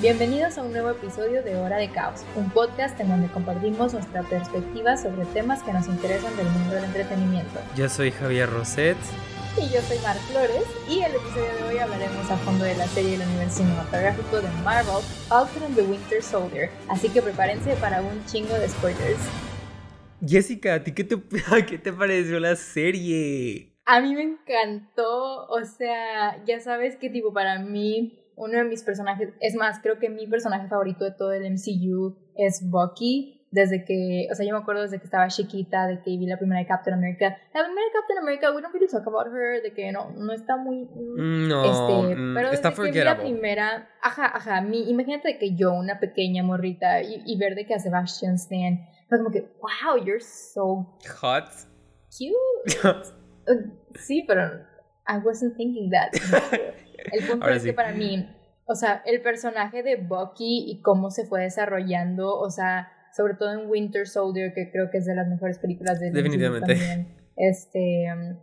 Bienvenidos a un nuevo episodio de Hora de Caos, un podcast en donde compartimos nuestra perspectiva sobre temas que nos interesan del mundo del entretenimiento. Yo soy Javier Roset. Y yo soy Mar Flores, y el episodio de hoy hablaremos a fondo de la serie del universo cinematográfico de Marvel, Falcon and the Winter Soldier, así que prepárense para un chingo de spoilers. Jessica, ¿a ti qué te, qué te pareció la serie? A mí me encantó, o sea, ya sabes que tipo para mí uno de mis personajes, es más, creo que mi personaje favorito de todo el MCU es Bucky. Desde que, o sea, yo me acuerdo desde que estaba chiquita, de que vi la primera de Captain America. La primera de Captain America, we don't really talk about her, de que no, no está muy. No, este, mm, pero está desde que vi la primera, ajá, ajá, mi, imagínate que yo, una pequeña morrita, y, y ver de que a Sebastian Stan, fue como que, wow, you're so Hot. cute. Uh, sí, pero I wasn't thinking that. El punto Ahora es sí. que para mí, o sea, el personaje de Bucky y cómo se fue desarrollando, o sea, sobre todo en Winter Soldier, que creo que es de las mejores películas de Definitivamente. también. Este, um,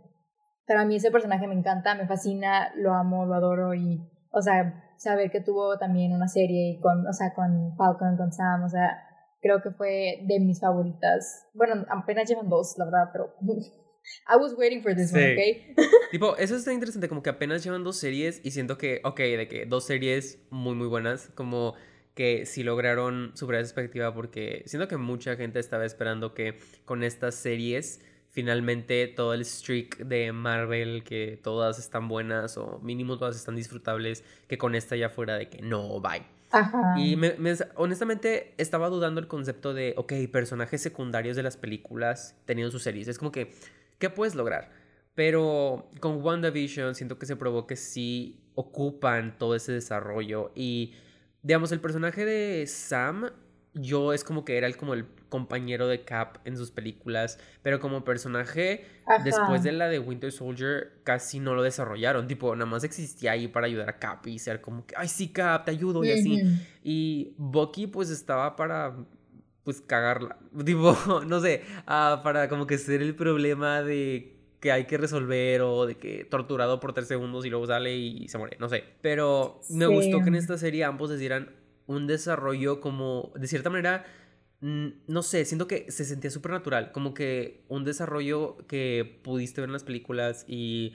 para mí ese personaje me encanta, me fascina, lo amo, lo adoro y, o sea, saber que tuvo también una serie y con, o sea, con Falcon, con Sam, o sea, creo que fue de mis favoritas. Bueno, apenas llevan dos, la verdad, pero I was waiting for this one. ¿ok? tipo, eso está interesante, como que apenas llevan dos series y siento que, ok, de que dos series muy, muy buenas, como que sí lograron superar esa expectativa porque siento que mucha gente estaba esperando que con estas series finalmente todo el streak de Marvel, que todas están buenas o mínimo todas están disfrutables, que con esta ya fuera de que no, bye. Ajá. Y me- me- honestamente estaba dudando el concepto de, ok, personajes secundarios de las películas teniendo sus series. Es como que, ¿qué puedes lograr? Pero con WandaVision siento que se probó que sí ocupan todo ese desarrollo. Y, digamos, el personaje de Sam, yo es como que era el, como el compañero de Cap en sus películas. Pero como personaje, Ajá. después de la de Winter Soldier, casi no lo desarrollaron. Tipo, nada más existía ahí para ayudar a Cap y ser como que, ay, sí, Cap, te ayudo y así. Y Bucky pues estaba para pues cagarla. Tipo, no sé, ah, para como que ser el problema de que hay que resolver o de que torturado por tres segundos y luego sale y se muere, no sé. Pero me Sí. gustó que en esta serie ambos les dieran un desarrollo como, de cierta manera, no sé, siento que se sentía súper natural, como que un desarrollo que pudiste ver en las películas y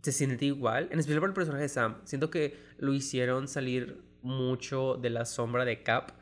se siente igual, en especial por el personaje de Sam. Siento que lo hicieron salir mucho de la sombra de Cap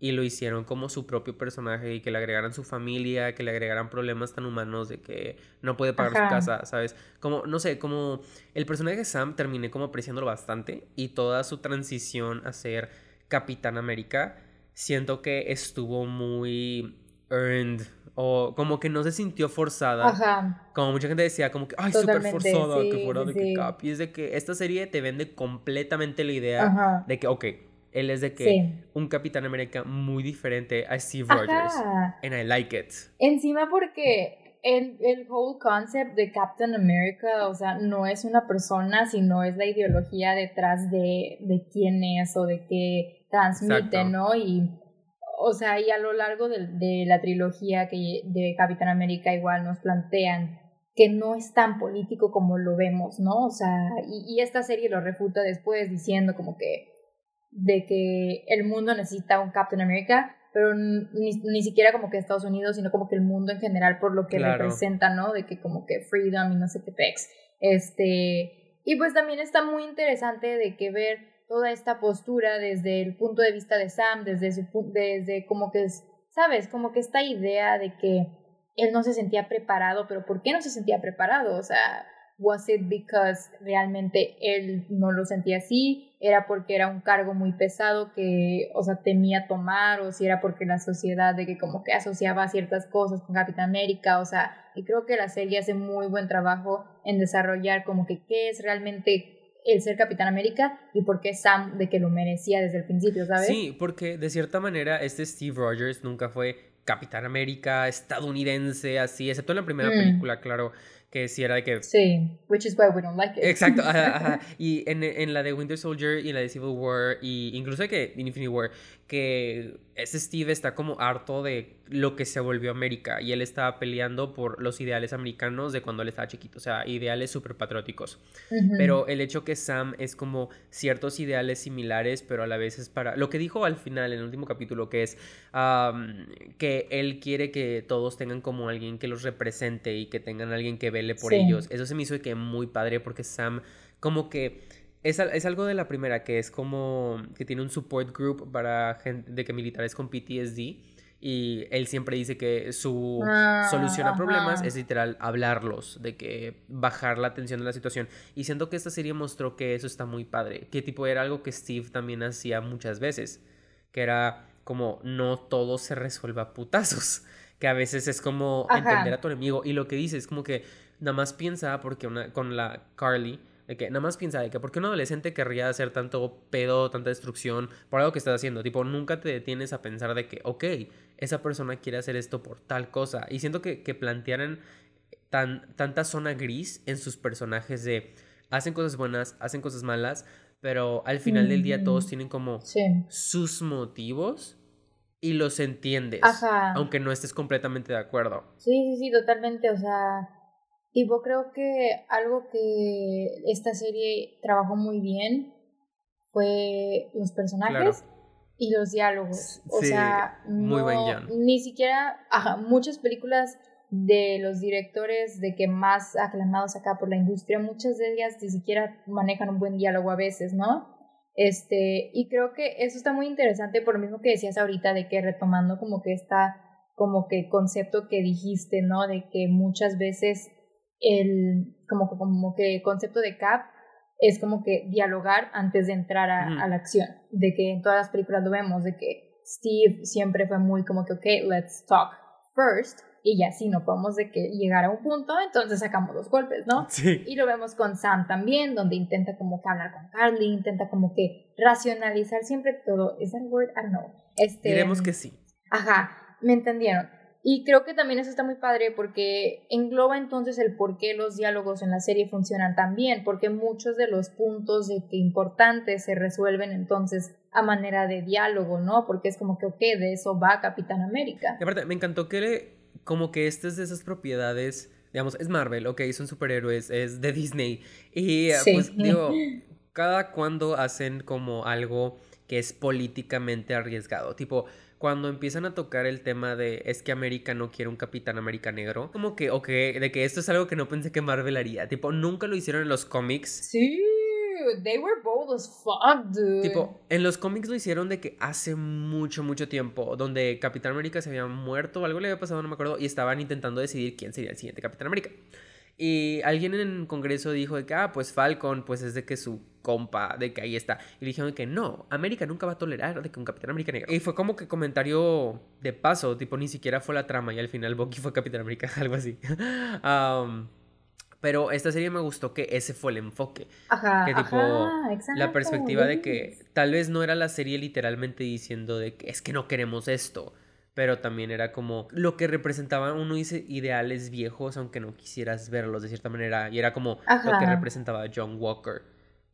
y lo hicieron como su propio personaje y que le agregaran su familia, que le agregaran problemas tan humanos de que no puede pagar Ajá. su casa, ¿sabes? Como, no sé, como el personaje de Sam terminé como apreciándolo bastante y toda su transición a ser Capitán América, siento que estuvo muy earned o como que no se sintió forzada. Ajá. Como mucha gente decía, como que, ay, súper forzada, sí, que fuera sí, de que sí. Cap. Y es de que esta serie te vende completamente la idea Ajá. de que, ok, él es de que Sí. un Capitán América muy diferente a Steve Rogers. And I like it. Encima porque el, el whole concept de Captain America, o sea, no es una persona, sino es la ideología detrás de, de quién es o de qué transmite, Exacto. ¿no? Y, o sea, y a lo largo de, de la trilogía que, de Capitán América igual nos plantean que no es tan político como lo vemos, ¿no? O sea, y, y esta serie lo refuta después diciendo como que de que el mundo necesita un Captain America, pero ni, ni siquiera como que Estados Unidos, sino como que el mundo en general por lo que Claro. representa, ¿no? De que como que freedom y no sé qué pex. Este, y pues también está muy interesante de que ver toda esta postura desde el punto de vista de Sam, desde su desde como que es, ¿sabes? Como que esta idea de que él no se sentía preparado, pero ¿por qué no se sentía preparado? O sea, was it because realmente él no lo sentía así? ¿Era porque era un cargo muy pesado que, o sea, temía tomar? ¿O si era porque la sociedad de que como que asociaba ciertas cosas con Capitán América? O sea, y creo que la serie hace muy buen trabajo en desarrollar como que qué es realmente el ser Capitán América y por qué Sam de que lo merecía desde el principio, ¿sabes? Sí, porque de cierta manera este Steve Rogers nunca fue Capitán América estadounidense, así, excepto en la primera Mm. película, claro, que sí era de que... Sí, which is why we don't like it. Exacto, ajá, ajá. Y en, en, la de Winter Soldier y en la de Civil War y incluso que Infinity War, que ese Steve está como harto de lo que se volvió América y él estaba peleando por los ideales americanos de cuando él estaba chiquito, o sea, ideales súper patrióticos. Pero el hecho que Sam es como ciertos ideales similares, pero a la vez es para... Lo que dijo al final, en el último capítulo, que es que él quiere que todos tengan como alguien que los represente y que tengan alguien que vele por ellos. Eso se me hizo de que muy padre porque Sam como que es, es, algo de la primera, que es como que tiene un support group para gente de que militares con PTSD. Y él siempre dice que su ah, solución a problemas es literal hablarlos, de que bajar la tensión de la situación. Y siento que esta serie mostró que eso está muy padre, que tipo era algo que Steve también hacía muchas veces, que era como no todo se resuelva a putazos, que a veces es como entender a tu enemigo. Y lo que dice es como que nada más piensa, porque una, con la Carly, de que nada más piensa de que porque un adolescente querría hacer tanto pedo, tanta destrucción por algo que estás haciendo. Tipo, nunca te detienes a pensar de que, ok, esa persona quiere hacer esto por tal cosa. Y siento que, que plantearan tan, tanta zona gris en sus personajes de hacen cosas buenas, hacen cosas malas, pero al final del día todos tienen como sus motivos y los entiendes, aunque no estés completamente de acuerdo. Sí, sí, sí, totalmente, o sea, Tipo, creo que algo que esta serie trabajó muy bien fue los personajes y los diálogos. O sea, muy ni siquiera, ajá, muchas películas de los directores de que más aclamados acá por la industria, muchas de ellas ni siquiera manejan un buen diálogo a veces, ¿no? Este, y creo que eso está muy interesante por lo mismo que decías ahorita de que retomando como que esta como que concepto que dijiste, ¿no? De que muchas veces el como, como que concepto de Cap es como que dialogar antes de entrar a, la acción, de que en todas las películas lo vemos, de que Steve siempre fue muy como que, ok, let's talk first, y ya si no podemos de que llegar a un punto, entonces sacamos los golpes, ¿no? Sí. Y lo vemos con Sam también, donde intenta como que hablar con Carly, intenta como que racionalizar siempre todo. ¿Es that word? I don't know. Este, Diremos que sí. Ajá, me entendieron. Y creo que también eso está muy padre porque engloba entonces el por qué los diálogos en la serie funcionan tan bien, porque muchos de los puntos de que importantes se resuelven entonces a manera de diálogo, ¿no? Porque es como que, ok, de eso va Capitán América. Y aparte, me encantó que le, como que este es de esas propiedades, digamos, es Marvel, ok, son superhéroes, es de Disney. Y pues digo, cada cuando hacen como algo que es políticamente arriesgado, tipo cuando empiezan a tocar el tema de es que América no quiere un Capitán América negro, como que, ok, de que esto es algo que no pensé que Marvel haría. Tipo, nunca lo hicieron en los cómics. Sí, they were bold as fuck, dude. Tipo, en los cómics lo hicieron de que hace mucho, mucho tiempo, donde Capitán América se había muerto algo le había pasado, no me acuerdo, y estaban intentando decidir quién sería el siguiente Capitán América. Y alguien en el Congreso dijo de que, ah, pues Falcon, pues es de que su compa, de que ahí está. Y le dijeron que no, América nunca va a tolerar de que un Capitán América negro. Y fue como que comentario de paso, tipo, ni siquiera fue la trama y al final Bucky fue Capitán América, algo así. pero esta serie me gustó que ese fue el enfoque. Ajá, que tipo, la perspectiva de que tal vez no era la serie literalmente diciendo de que es que no queremos esto pero también era como lo que representaban, uno dice ideales viejos, aunque no quisieras verlos de cierta manera, y era como lo que representaba John Walker.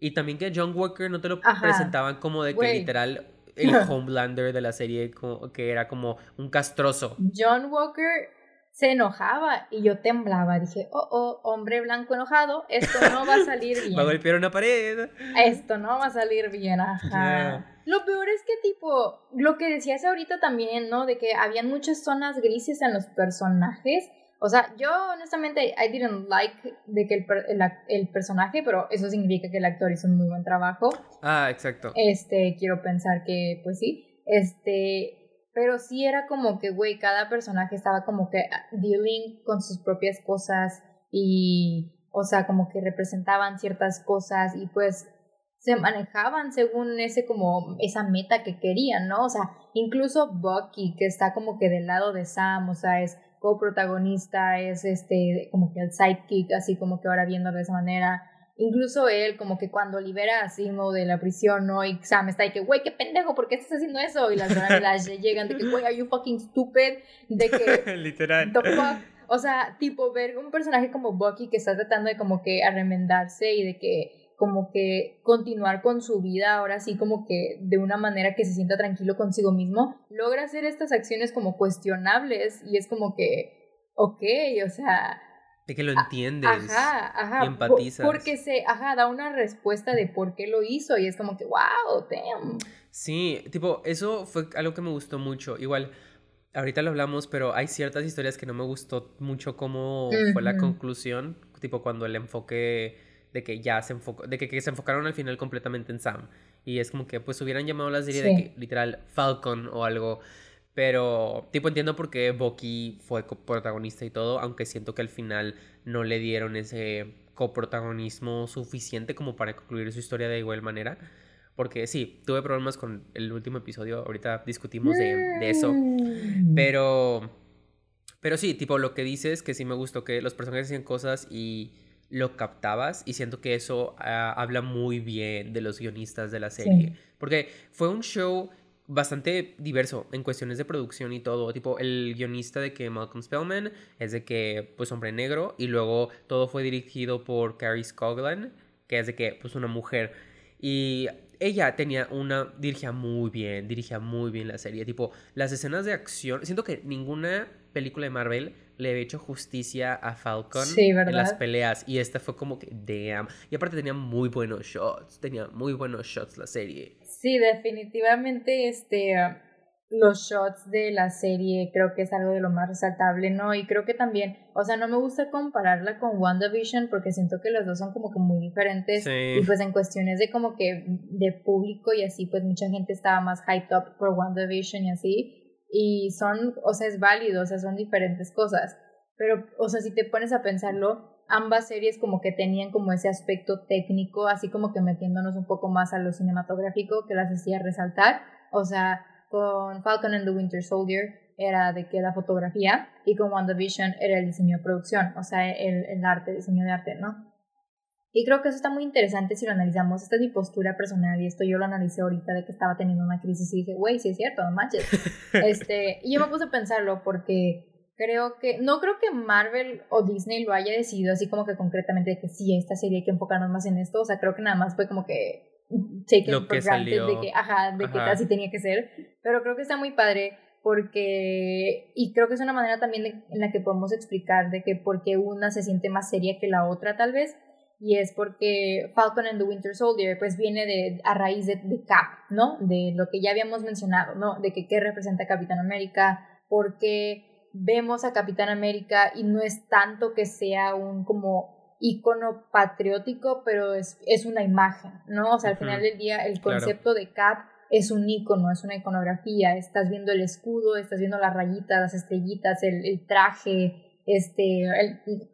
Y también que John Walker no te lo presentaban como de que literal el Homelander de la serie, que era como un castroso. John Walker se enojaba y yo temblaba. Dije, oh, oh, hombre blanco enojado, esto no va a salir bien. va a golpear una pared. Esto no va a salir bien, ajá. Lo peor es que, tipo, lo que decías ahorita también, ¿no? De que habían muchas zonas grises en los personajes. O sea, yo honestamente, I didn't like de que el, el, el, personaje, pero eso significa que el actor hizo un muy buen trabajo. Ah, exacto. Este, quiero pensar que, pues sí. Este, pero sí era como que, güey, cada personaje estaba como que ah, dealing con sus propias cosas y, o sea, como que representaban ciertas cosas y pues se manejaban según ese como esa meta que querían, ¿no? O sea, incluso Bucky que está como que del lado de Sam, o sea, es coprotagonista, es este como que el sidekick, así como que ahora viendo de esa manera. Incluso él, como que cuando libera a Simo de la prisión, ¿no? Y Sam está ahí que, güey, qué pendejo, ¿por qué estás haciendo eso? Y las las llegan de que, güey, are you fucking stupid? De que. Literal. The fuck. o sea, tipo ver un personaje como Bucky que está tratando de como que arremendarse y de que como que continuar con su vida ahora sí como que de una manera que se sienta tranquilo consigo mismo, logra hacer estas acciones como cuestionables y es como que, ok, o sea... De que lo entiendes. Ajá, ajá. Y empatizas. Porque se, ajá, da una respuesta de por qué lo hizo y es como que, wow, damn. Sí, tipo, eso fue algo que me gustó mucho. Igual, ahorita lo hablamos, pero hay ciertas historias que no me gustó mucho cómo fue la conclusión, tipo cuando el enfoque de que ya se enfocó, de que, se enfocaron al final completamente en Sam. Y es como que pues hubieran llamado la serie de que literal Falcon o algo. Pero tipo entiendo por qué Bucky fue coprotagonista y todo, aunque siento que al final no le dieron ese coprotagonismo suficiente como para concluir su historia de igual manera. Porque sí, tuve problemas con el último episodio, ahorita discutimos de, de eso. Mm. Pero, pero sí, tipo lo que dices, que sí me gustó que los personajes hacían cosas y lo captabas y siento que eso ah, habla muy bien de los guionistas de la serie. Porque fue un show bastante diverso en cuestiones de producción y todo. Tipo, el guionista de que Malcolm Spellman es de que, pues, hombre negro. Y luego todo fue dirigido por Carrie Scoglan, que es de que, pues, una mujer. Y ella tenía una. dirigía muy bien, dirigía muy bien la serie. Tipo, las escenas de acción. Siento que ninguna película de Marvel le había hecho justicia a Falcon en las peleas. Y esta fue como que, damn. Y aparte tenía muy buenos shots. Tenía muy buenos shots la serie. Sí, definitivamente este. los shots de la serie creo que es algo de lo más resaltable, ¿no? Y creo que también, o sea, no me gusta compararla con WandaVision porque siento que los dos son como que muy diferentes y pues en cuestiones de como que de público y así, pues mucha gente estaba más hyped up por WandaVision y así, y son, o sea, es válido, o sea, son diferentes cosas. Pero, o sea, si te pones a pensarlo, ambas series como que tenían como ese aspecto técnico, así como que metiéndonos un poco más a lo cinematográfico que las hacía resaltar. O sea, con Falcon and the Winter Soldier era de que la fotografía y con WandaVision era el diseño de producción, o sea, el, el arte, diseño de arte, ¿no? Y creo que eso está muy interesante si lo analizamos. Esta es mi postura personal y esto yo lo analicé ahorita de que estaba teniendo una crisis y dije, güey, sí es cierto, no manches. este, y yo me puse a pensarlo porque creo que, no creo que Marvel o Disney lo haya decidido así como que concretamente de que sí, esta serie hay que enfocarnos más en esto. O sea, creo que nada más fue como que taken for granted de que, ajá, de que así tenía que ser. Pero creo que está muy padre porque, y creo que es una manera también en la que podemos explicar de que por qué una se siente más seria que la otra tal vez y es porque Falcon and the Winter Soldier pues viene de, a raíz de, Cap, ¿no? De lo que ya habíamos mencionado, ¿no? De que qué representa Capitán América, porque vemos a Capitán América y no es tanto que sea un como icono patriótico, pero es, es una imagen, ¿no? O sea, al final del día el concepto de Cap es un icono, es una iconografía, estás viendo el escudo, estás viendo las rayitas, las estrellitas, el, el traje, este,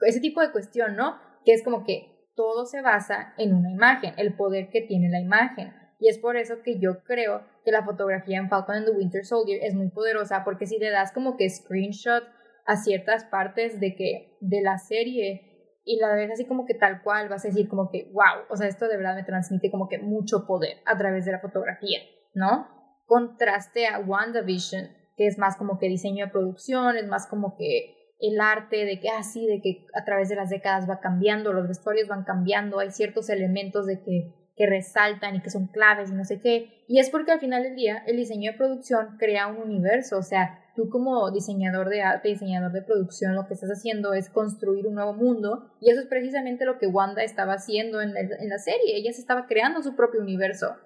ese tipo de cuestión, ¿no? Que es como que todo se basa en una imagen, el poder que tiene la imagen. Y es por eso que yo creo que la fotografía en Falcon and the Winter Soldier es muy poderosa, porque si le das como que screenshot a ciertas partes de que de la serie y la ves así como que tal cual, vas a decir como que, wow, o sea, esto de verdad me transmite como que mucho poder a través de la fotografía, ¿no? Contraste a WandaVision, que es más como que diseño de producción, es más como que el arte de que así, ah, de que a través de las décadas va cambiando, los vestuarios van cambiando, hay ciertos elementos de que, que resaltan y que son claves y no sé qué. Y es porque al final del día el diseño de producción crea un universo, o sea, tú como diseñador de arte, diseñador de producción, lo que estás haciendo es construir un nuevo mundo y eso es precisamente lo que Wanda estaba haciendo en, en la serie, ella se estaba creando su propio universo.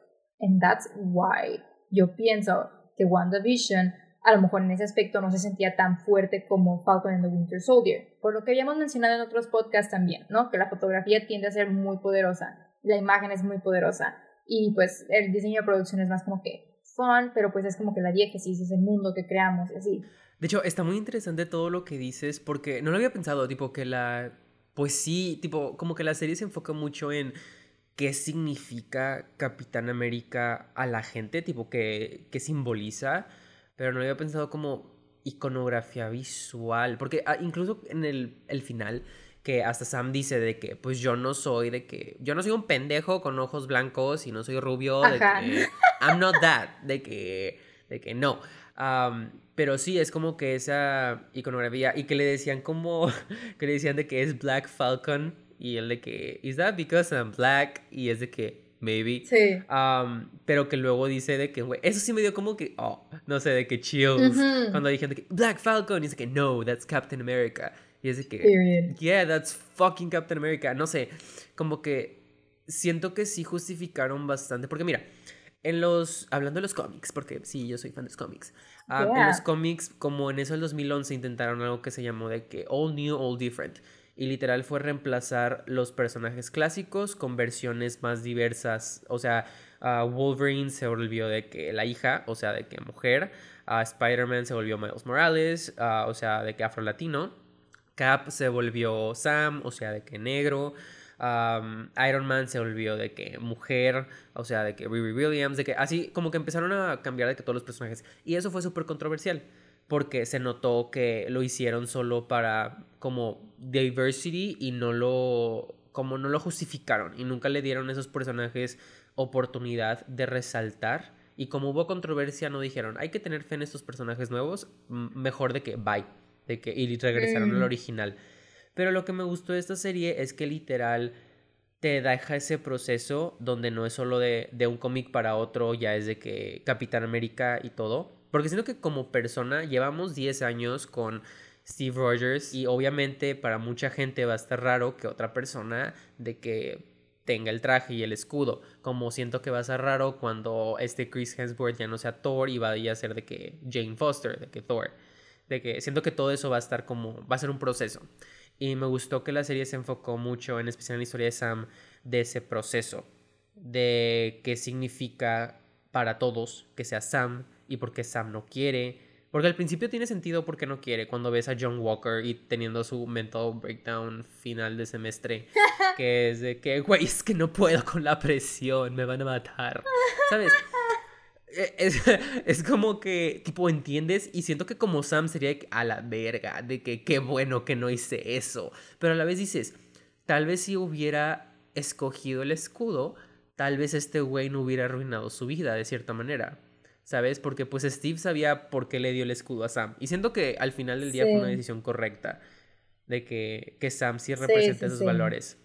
And that's why yo pienso que WandaVision a lo mejor en ese aspecto no se sentía tan fuerte como Falcon and the Winter Soldier. Por lo que habíamos mencionado en otros podcasts también, ¿no? Que la fotografía tiende a ser muy poderosa, la imagen es muy poderosa y pues el diseño de producción es más como que fun, pero pues es como que la diégesis, es el mundo que creamos así. De hecho, está muy interesante todo lo que dices porque no lo había pensado, tipo que la... Pues sí, tipo, como que la serie se enfoca mucho en qué significa Capitán América a la gente, tipo, qué, qué simboliza pero no había pensado como iconografía visual, porque ah, incluso en el, el, final, que hasta Sam dice de que, pues yo no soy de que, yo no soy un pendejo con ojos blancos y no soy rubio, de que, I'm not that, de que, de que no. pero sí, es como que esa iconografía y que le decían como, que le decían de que es Black Falcon y él de que, ¿is that because I'm black? Y es de que, maybe. Sí. pero que luego dice de que, güey, eso sí me dio como que, oh, no sé, de que chills. Cuando dijeron de que, Black Falcon, y dice que, no, that's Captain America. Y es de que, yeah, that's fucking Captain America. No sé, como que siento que sí justificaron bastante. Porque mira, en los, hablando de los cómics, porque sí, yo soy fan de los cómics. Ah, en los cómics, como en eso del 2011, intentaron algo que se llamó de que All New, All Different. Y literal fue reemplazar los personajes clásicos con versiones más diversas. O sea, Wolverine se volvió de que la hija, o sea, de que mujer. Spider-Man se volvió Miles Morales, o sea, de que afro-latino. Cap se volvió Sam, o sea, de que negro. Iron Man se volvió de que mujer, o sea, de que Riri Williams, de que así como que empezaron a cambiar de que todos los personajes. Y eso fue súper controversial, porque se notó que lo hicieron solo para como diversity y no lo, como no lo justificaron y nunca le dieron a esos personajes oportunidad de resaltar. Y como hubo controversia, no dijeron, hay que tener fe en estos personajes nuevos, mejor de que bye, de que y regresaron al mm. original. Pero lo que me gustó de esta serie es que literal te deja ese proceso donde no es solo de, un cómic para otro, ya es de que Capitán América y todo. Porque siento que como persona llevamos 10 años con Steve Rogers y obviamente para mucha gente va a estar raro que otra persona de que tenga el traje y el escudo. Como siento que va a ser raro cuando este Chris Hemsworth ya no sea Thor y vaya a ser de que Jane Foster, de que Thor. De que siento que todo eso va a estar como, va a ser un proceso. Y me gustó que la serie se enfocó mucho, en especial en la historia de Sam, de ese proceso, de qué significa para todos que sea Sam y por qué Sam no quiere. Porque al principio tiene sentido porque no quiere cuando ves a John Walker y teniendo su mental breakdown final de semestre, que es de que, güey, es que no puedo con la presión, me van a matar. ¿Sabes? Eh, es, es, como que, tipo, entiendes y siento que como Sam sería a la verga, de que qué bueno que no hice eso, pero a la vez dices, tal vez si hubiera escogido el escudo, tal vez este güey no hubiera arruinado su vida de cierta manera, ¿sabes? Porque pues Steve sabía por qué le dio el escudo a Sam y siento que al final del día fue una decisión correcta de que, que Sam sí representa esos valores.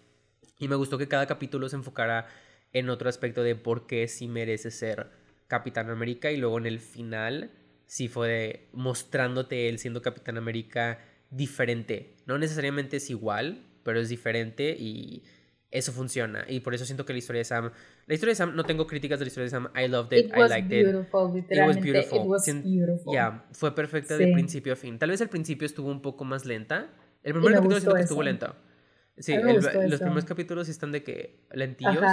Y me gustó que cada capítulo se enfocara en otro aspecto de por qué sí merece ser Capitán América y luego en el final sí fue mostrándote él siendo Capitán América diferente. No necesariamente es igual, pero es diferente y eso funciona. Y por eso siento que la historia de Sam. La historia de Sam, no tengo críticas de la historia de Sam. I loved it, I liked it. It was beautiful. It was beautiful. Ya, fue perfecta de principio a fin. Tal vez al principio estuvo un poco más lenta. El primer capítulo siento que estuvo lenta. Sí, los primeros capítulos están de que lentillos.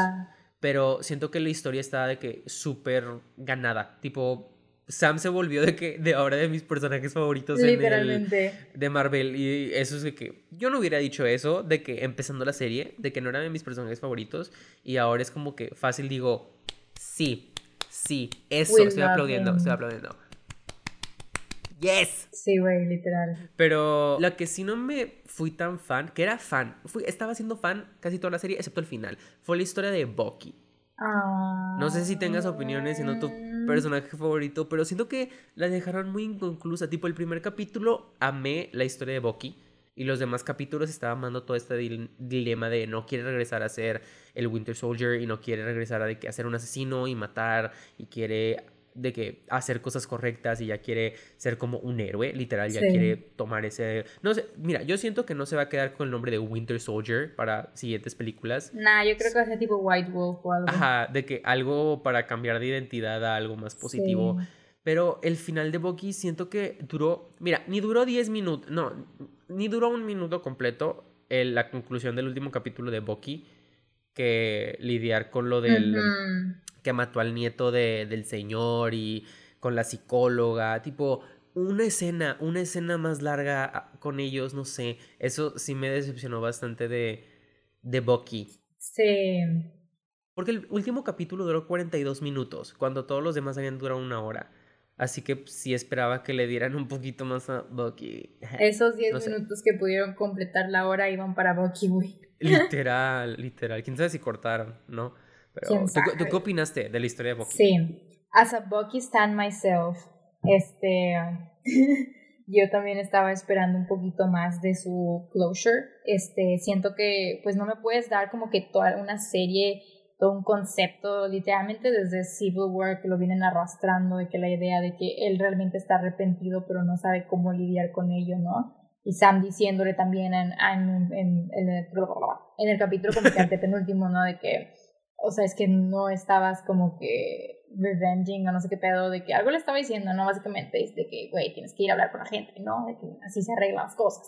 Pero siento que la historia está de que súper ganada. Tipo, Sam se volvió de que de ahora de mis personajes favoritos Literalmente. de Marvel. Y eso es de que yo no hubiera dicho eso de que empezando la serie, de que no era de mis personajes favoritos. Y ahora es como que fácil digo, sí, sí, eso, estoy aplaudiendo, estoy aplaudiendo. Yes. Sí, güey, literal. Pero la que sí no me fui tan fan, que era fan, fui, estaba siendo fan casi toda la serie, excepto el final, fue la historia de Bucky. No sé si tengas opiniones, no tu ah. personaje favorito, pero siento que la dejaron muy inconclusa. Tipo, el primer capítulo amé la historia de Bucky. Y los demás capítulos estaban amando todo este dilema de no quiere regresar a ser el Winter Soldier y no quiere regresar a, de que, a ser un asesino y matar y quiere de que hacer cosas correctas y ya quiere ser como un héroe, literal, ya quiere tomar ese... No sé, mira, yo siento que no se va a quedar con el nombre de Winter Soldier para siguientes películas. Nah, yo creo que va a ser tipo White Wolf o algo. Ajá, de que algo para cambiar de identidad a algo más positivo. Pero el final de Bucky siento que duró, mira, ni duró 10 minutos, no, ni duró un minuto completo la conclusión del último capítulo de Bucky que lidiar con lo del que mató al nieto de, del señor y con la psicóloga, tipo, una escena, una escena más larga ah, con ellos, no sé, eso sí me decepcionó bastante de, de Bucky. Sí. Porque el último capítulo duró 42 minutos, cuando todos los demás habían durado una hora. Así que sí esperaba que le dieran un poquito más a Bucky. Esos 10 minutos que pudieron completar la hora iban para Bucky, güey. Literal, literal. Quién sabe si cortaron, ¿no? ¿Tú, qué opinaste de la historia de Bucky? Sí. As a Bucky stand myself, Este, yo también estaba esperando un poquito más de su closure. Este, siento que pues no me puedes dar como que toda una serie, todo un concepto, literalmente desde Civil War que lo vienen arrastrando, de que la idea de que él realmente está arrepentido pero no sabe cómo lidiar con ello, ¿no? Y Sam diciéndole también en, en, en, en el, en el capítulo como que penúltimo, ¿no? De que, o sea, es que no estabas como que revenging o no sé qué pedo, de que algo le estaba diciendo, ¿no? Básicamente es de que, güey, tienes que ir a hablar con la gente, ¿no? De que así se arreglan las cosas.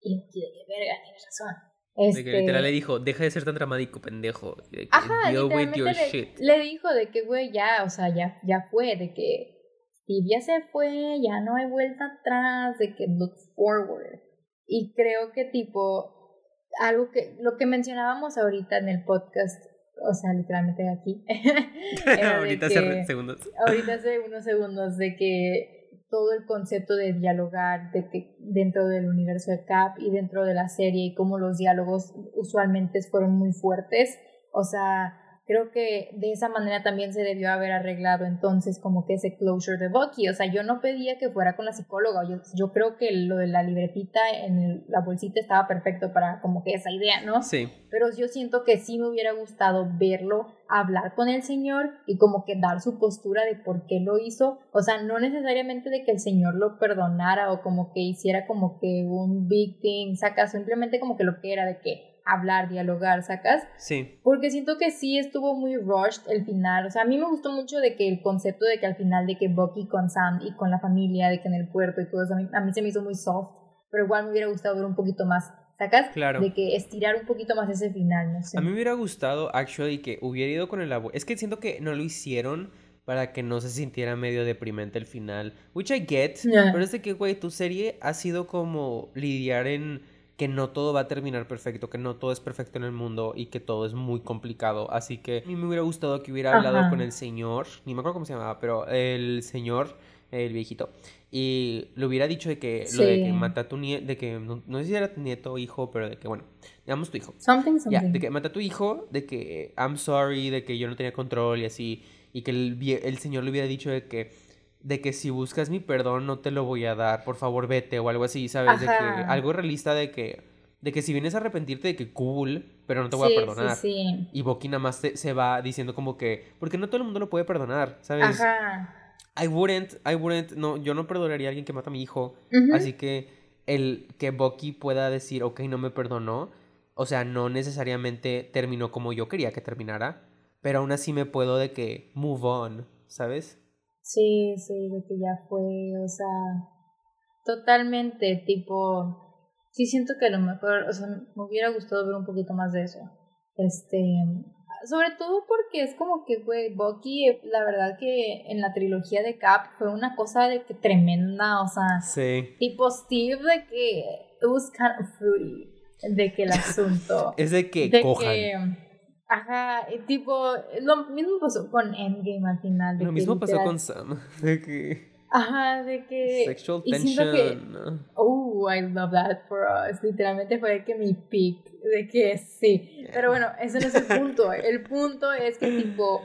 Y de que, verga, tienes razón. Este... De que literal le dijo, deja de ser tan dramático, pendejo. Ajá, literalmente le, le, dijo de que, güey, ya, o sea, ya, ya fue, de que si ya se fue, ya no hay vuelta atrás, de que look forward. Y creo que tipo, algo que, lo que mencionábamos ahorita en el podcast o sea, literalmente aquí. ahorita hace segundos. ahorita hace unos segundos de que todo el concepto de dialogar de que dentro del universo de Cap y dentro de la serie y cómo los diálogos usualmente fueron muy fuertes. O sea, creo que de esa manera también se debió haber arreglado entonces como que ese closure de Bucky. O sea, yo no pedía que fuera con la psicóloga. Yo, yo creo que lo de la libretita en la bolsita estaba perfecto para como que esa idea, ¿no? Sí. Pero yo siento que sí me hubiera gustado verlo hablar con el señor y como que dar su postura de por qué lo hizo. O sea, no necesariamente de que el señor lo perdonara o como que hiciera como que un big thing, saca simplemente como que lo que era de que hablar, dialogar, ¿sacas? Sí. Porque siento que sí estuvo muy rushed el final. O sea, a mí me gustó mucho de que el concepto de que al final de que Bucky con Sam y con la familia, de que en el puerto y todo eso, a mí, se me hizo muy soft. Pero igual me hubiera gustado ver un poquito más ¿Sacas? Claro. De que estirar un poquito más ese final, no sé. A mí me hubiera gustado, actually, que hubiera ido con el abuelo. Es que siento que no lo hicieron para que no se sintiera medio deprimente el final. Which I get. Pero es de que, güey, tu serie ha sido como lidiar en que no todo va a terminar perfecto, que no todo es perfecto en el mundo y que todo es muy complicado. Así que a mí me hubiera gustado que hubiera hablado con el señor, ni me acuerdo cómo se llamaba, pero el señor, el viejito, y le hubiera dicho de que lo de que mata a tu nieto, de que no, sé si era tu nieto o hijo, pero de que bueno, digamos tu hijo. Something, something. de que mata a tu hijo, de que I'm sorry, de que yo no tenía control y así, y que el, el señor le hubiera dicho de que de que si buscas mi perdón no te lo voy a dar, por favor vete o algo así, ¿sabes? De que algo realista de que de que si vienes a arrepentirte de que cool, pero no te voy a perdonar. Sí, sí. Y Boki nada más se va diciendo como que porque no todo el mundo lo puede perdonar, ¿sabes? Ajá. I wouldn't, I wouldn't, no, yo no perdonaría a alguien que mata a mi hijo, así que el que Boki pueda decir, ok, no me perdonó, o sea, no necesariamente terminó como yo quería que terminara, pero aún así me puedo de que move on, ¿sabes? Sí, sí, de que ya fue, o sea, totalmente, tipo, sí siento que a lo mejor, o sea, me hubiera gustado ver un poquito más de eso. Este, sobre todo porque es como que, güey, Bucky, la verdad que en la trilogía de Cap fue una cosa de que tremenda, o sea, sí. tipo Steve de que it was kind of fruity, de que el asunto. es de que cojan. Ajá, tipo, lo mismo pasó con Endgame al final. lo mismo pasó con Sam, de que... Ajá, de que... Sexual tension. Que, oh, I love that for us. Literalmente fue que mi pick, de que sí. Pero bueno, ese no es el punto. El punto es que tipo,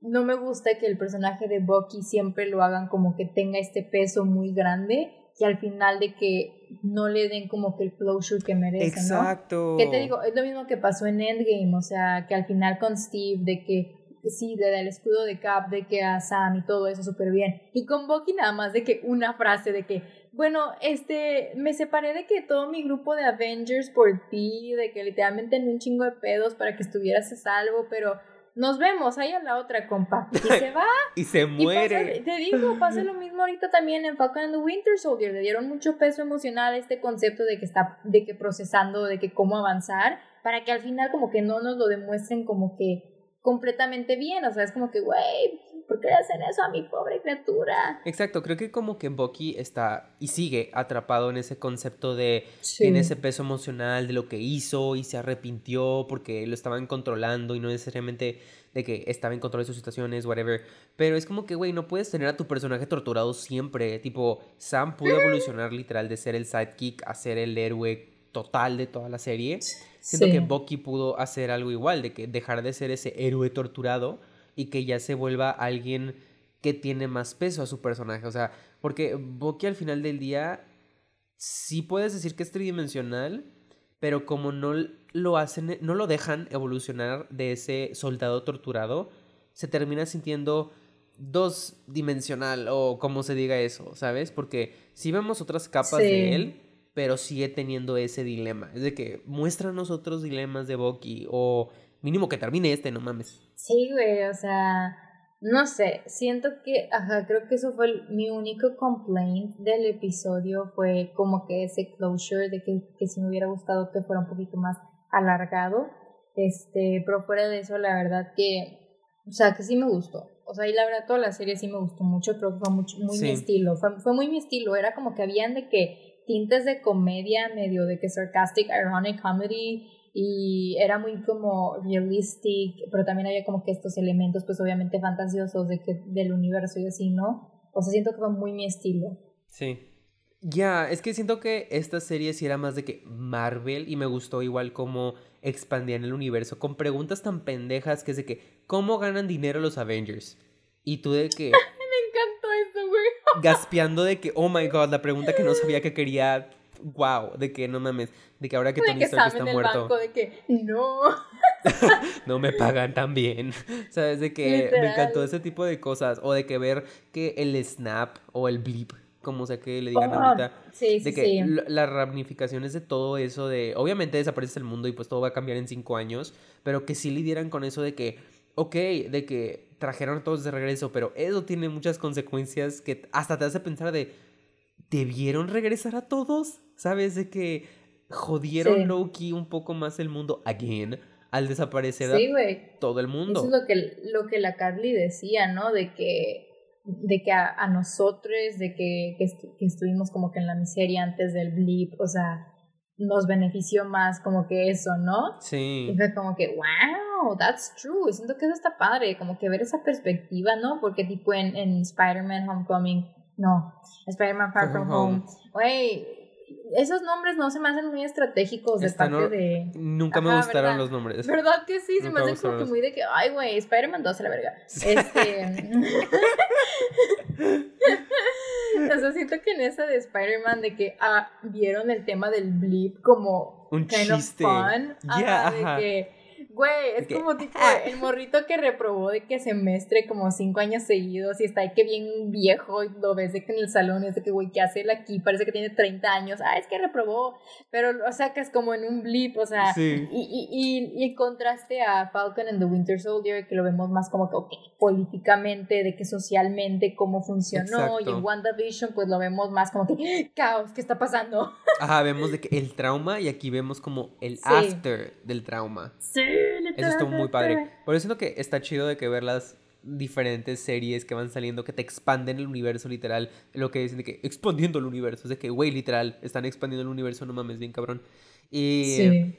no me gusta que el personaje de Bucky siempre lo hagan como que tenga este peso muy grande que al final de que no le den como que el closure que merece, Exacto. ¿no? Que te digo, es lo mismo que pasó en Endgame, o sea, que al final con Steve, de que sí, del escudo de Cap, de que a Sam y todo eso súper bien. Y con Bucky nada más de que una frase de que, bueno, este, me separé de que todo mi grupo de Avengers por ti, de que literalmente en un chingo de pedos para que estuvieras a salvo, pero nos vemos ahí a la otra, compa. Y se va. y se muere. te digo, pasa lo mismo ahorita también en Falcon and the Winter Soldier. Le dieron mucho peso emocional a este concepto de que está, de que procesando, de que cómo avanzar, para que al final como que no nos lo demuestren como que completamente bien. O sea, es como que, güey, ¿por qué hacen eso a mi pobre criatura? Exacto, creo que como que Bucky está y sigue atrapado en ese concepto de, en ese peso emocional de lo que hizo y se arrepintió porque lo estaban controlando y no necesariamente de que estaba en control de sus situaciones, whatever. Pero es como que, güey, no puedes tener a tu personaje torturado siempre. Tipo, Sam pudo evolucionar literal de ser el sidekick a ser el héroe total de toda la serie. Siento que Bucky pudo hacer algo igual, de que dejar de ser ese héroe torturado y que ya se vuelva alguien que tiene más peso a su personaje. O sea, porque Bucky al final del día sí puedes decir que es tridimensional, pero como no lo hacen, no lo dejan evolucionar de ese soldado torturado, se termina sintiendo dos dimensional o como se diga eso, ¿sabes? Porque si vemos otras capas de él, pero sigue teniendo ese dilema. Es de que muéstranos otros dilemas de Bucky o mínimo que termine este, no mames. Sí, güey, o sea, no sé, siento que, ajá, creo que eso fue mi único complaint del episodio, fue como que ese closure de que, que si me hubiera gustado que fuera un poquito más alargado, este, pero fuera de eso, la verdad que, o sea, que sí me gustó. O sea, y la verdad toda la serie sí me gustó mucho, creo que fue mucho, muy mi estilo, fue, fue muy mi estilo, era como que habían de que tintes de comedia, medio de que sarcastic, ironic comedy, y era muy como realistic, pero también había como que estos elementos pues obviamente fantasiosos de que del universo y así, ¿no? O sea, siento que fue muy mi estilo. Sí. Ya, es que siento que esta serie sí era más de que Marvel y me gustó igual como expandían el universo con preguntas tan pendejas que es de que ¿cómo ganan dinero los Avengers? Y tú de que me encantó eso, güey. gaspeando de que oh my god, la pregunta que no sabía que quería wow, de que no mames, de que ahora que Tony Stark está muerto. de que no. no me pagan tan bien. ¿Sabes? De que me encantó ese tipo de cosas. O de que ver que el snap o el blip, como sea que le digan ahorita. Sí, de que las ramificaciones de todo eso de. Obviamente desaparece el mundo y pues todo va a cambiar en cinco años. Pero que sí lidieran con eso de que. Ok, de que trajeron a todos de regreso, pero eso tiene muchas consecuencias que hasta te hace pensar de debieron regresar a todos, ¿sabes? De que jodieron Loki un poco más el mundo again al desaparecer todo el mundo. Eso es lo que, lo que la Carly decía, ¿no? De que de que a, nosotros, de que, que, estuvimos como que en la miseria antes del blip, o sea, nos benefició más como que eso, ¿no? Sí. Y fue como que, wow, that's true. Siento que eso está padre, como que ver esa perspectiva, ¿no? Porque tipo en, en Spider-Man Homecoming no, Spider-Man Far From Home. Güey, esos nombres no se me hacen muy estratégicos de parte de. Nunca me gustaron los nombres. ¿Verdad que sí? Se me hacen como que muy de que, ay, güey, Spider-Man 2 a la verga. Este. o sea, siento que en esa de Spider-Man, de que ah, vieron el tema del blip como. Un kind chiste. Of fun. de que Güey, es como tipo el morrito que reprobó de que semestre como cinco años seguidos y está ahí que bien viejo y lo ves de que en el salón es de que, güey, ¿qué hace él aquí? Parece que tiene 30 años. Ah, es que reprobó. Pero o sea, que es como en un blip, o sea. Y, y, y, y, contraste a Falcon and the Winter Soldier, que lo vemos más como que, ok, políticamente, de que socialmente, cómo funcionó. Y en WandaVision, pues lo vemos más como que, caos, ¿qué está pasando? Ajá, vemos de que el trauma y aquí vemos como el after del trauma. Sí. Eso estuvo muy padre. Por eso siento que está chido de que ver las diferentes series que van saliendo que te expanden el universo literal. Lo que dicen de que expandiendo el universo. Es de que, güey, literal, están expandiendo el universo, no mames, bien cabrón. Y,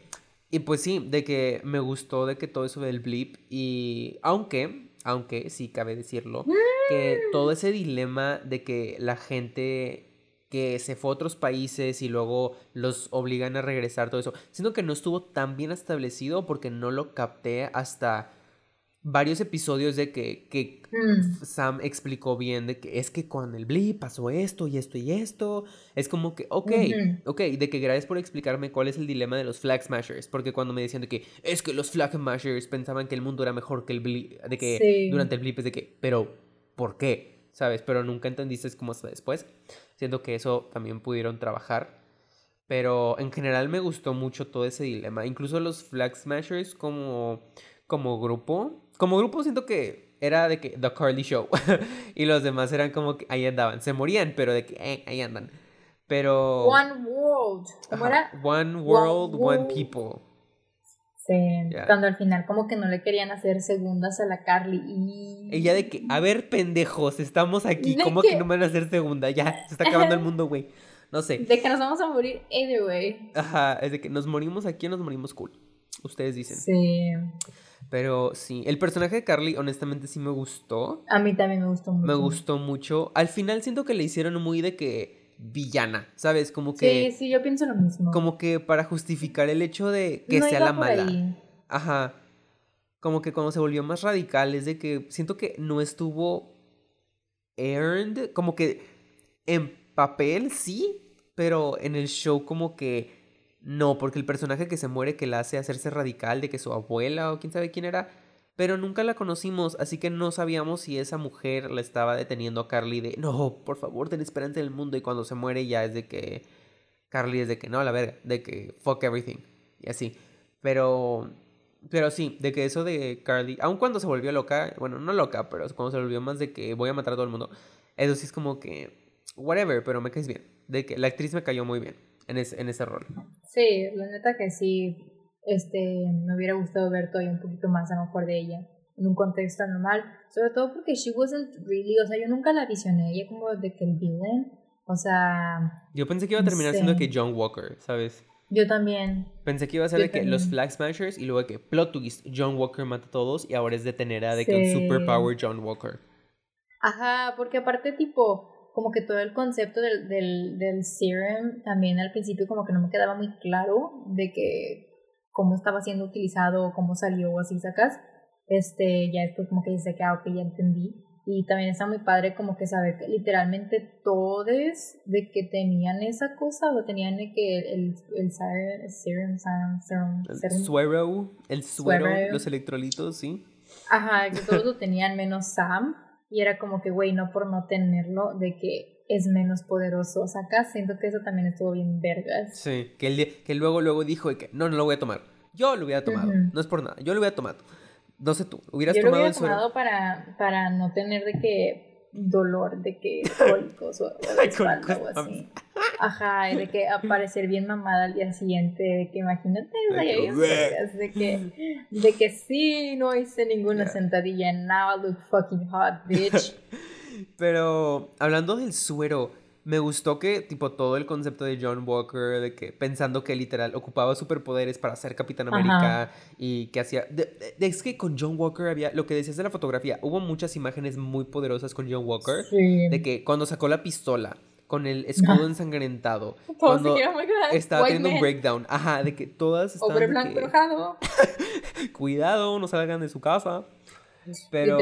y pues sí, de que me gustó de que todo eso del blip. Y aunque, aunque sí cabe decirlo, que todo ese dilema de que la gente que se fue a otros países y luego los obligan a regresar, todo eso. Siento que no estuvo tan bien establecido porque no lo capté hasta varios episodios de que, que mm. Sam explicó bien de que es que con el blip pasó esto y esto y esto. Es como que, ok, ok, de que gracias por explicarme cuál es el dilema de los Flag Smashers. Porque cuando me decían de que es que los Flag Smashers pensaban que el mundo era mejor que el blip, de que durante el blip es de que, pero, ¿por qué? ¿Sabes? Pero nunca entendiste cómo hasta después. Siento que eso también pudieron trabajar. Pero en general me gustó mucho todo ese dilema. Incluso los Flag Smashers como, como grupo. Como grupo siento que era de que The Carly Show. y los demás eran como que ahí andaban. Se morían, pero de que eh, ahí andan. Pero... One World. ¿Cómo era? One World, One, People. Sí, cuando al final como que no le querían hacer segundas a la Carly y... Ella de que, a ver pendejos, estamos aquí, ¿cómo que... no me van a hacer segunda? Ya, se está acabando el mundo, güey. No sé. De que nos vamos a morir anyway. Ajá, es de que nos morimos aquí o nos morimos cool. Ustedes dicen. Sí. Pero sí, el personaje de Carly honestamente sí me gustó. A mí también me gustó mucho. Me gustó mucho. Al final siento que le hicieron muy de que villana, ¿sabes? Como que... Sí, sí, yo pienso lo mismo. Como que para justificar el hecho de que sea la mala. Ajá. Como que cuando se volvió más radical es de que siento que no estuvo earned, como que en papel sí, pero en el show como que no, porque el personaje que se muere que la hace hacerse radical de que su abuela o quién sabe quién era, pero nunca la conocimos, así que no sabíamos si esa mujer la estaba deteniendo a Carly de, no, por favor, ten esperanza en el mundo y cuando se muere ya es de que Carly es de que no, la verga, de que fuck everything y así. Pero pero sí, de que eso de Carly, aun cuando se volvió loca, bueno, no loca, pero cuando se volvió más de que voy a matar a todo el mundo, eso sí es como que, whatever, pero me caes bien. De que la actriz me cayó muy bien en ese, en ese rol. Sí, la neta que sí, este, me hubiera gustado ver todavía un poquito más a lo mejor de ella en un contexto normal, sobre todo porque she wasn't really, o sea, yo nunca la visioné ella como de que el villain, o sea... Yo pensé que iba a terminar siendo que John Walker, ¿sabes? Yo también. Pensé que iba a ser de que los Flag Smashers y luego de que plot twist, John Walker mata a todos y ahora es detener a de que un superpower John Walker. Ajá, porque aparte tipo, como que todo el concepto del, del, del serum también al principio como que no me quedaba muy claro de que cómo estaba siendo utilizado, cómo salió o así sacas. Este, ya después como que dice que, ah, ok, ya entendí. Y también está muy padre como que saber que literalmente todos de que tenían esa cosa o tenían de que el, el, serum, serum, el suero, el suero, los electrolitos, sí. Ajá, que todos lo tenían menos Sam. Y era como que, güey, no por no tenerlo, de que es menos poderoso. O sea, acá siento que eso también estuvo bien vergas. Sí, que, él, que luego, luego dijo que no, no lo voy a tomar. Yo lo hubiera tomado, no es por nada, yo lo hubiera tomado. No sé tú, hubieras Yo tomado lo hubiera tomado para, para no tener de que dolor, de que cólicos o, o espalda o así. Ajá, y de que aparecer bien mamada al día siguiente, de que imagínate, de que, de que sí, no hice ninguna sentadilla, now I look fucking hot, bitch. Pero hablando del suero, me gustó que, tipo, todo el concepto de John Walker, de que pensando que literal ocupaba superpoderes para ser Capitán América y que hacía. es que con John Walker había. Lo que decías de la fotografía, hubo muchas imágenes muy poderosas con John Walker. De que cuando sacó la pistola con el escudo ensangrentado. cuando estaba teniendo un breakdown. Ajá, de que todas estaban. blanco Cuidado, no salgan de su casa. Pero,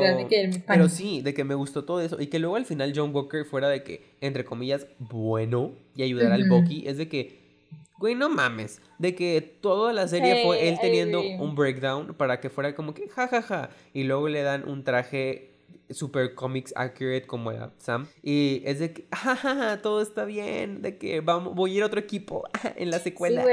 pero sí, de que me gustó todo eso. Y que luego al final John Walker fuera de que, entre comillas, bueno y ayudar al Bucky. Es de que, güey, no mames. De que toda la serie fue él teniendo un breakdown para que fuera como que, jajaja. Ja, ja. Y luego le dan un traje super comics accurate como era Sam. Y es de que, jajaja, todo está bien. De que vamos, voy a ir a otro equipo en la secuela.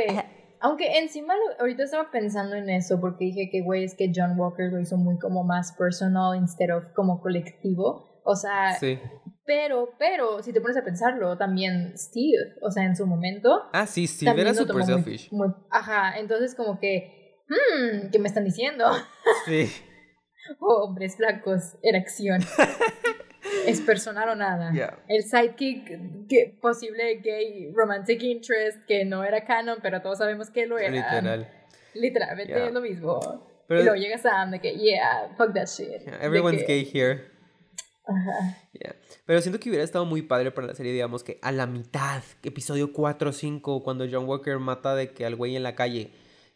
Aunque encima ahorita estaba pensando en eso porque dije que, güey, es que John Walker lo hizo muy como más personal instead of como colectivo. O sea, sí. pero, pero, si te pones a pensarlo, también Steve, o sea, en su momento. Ah, sí, Steve era super selfish. ajá, entonces como que, hmm, ¿qué me están diciendo? Sí. oh, hombres blancos, erección. es personal o nada. El sidekick, que, posible gay romantic interest, que no era canon, pero todos sabemos que lo era. Literal. Literalmente es lo mismo. Pero, y luego llega Sam de que, yeah, fuck that shit. everyone's gay here. Ajá. Yeah. Pero siento que hubiera estado muy padre para la serie, digamos que a la mitad, episodio 4 o 5, cuando John Walker mata de que al güey en la calle,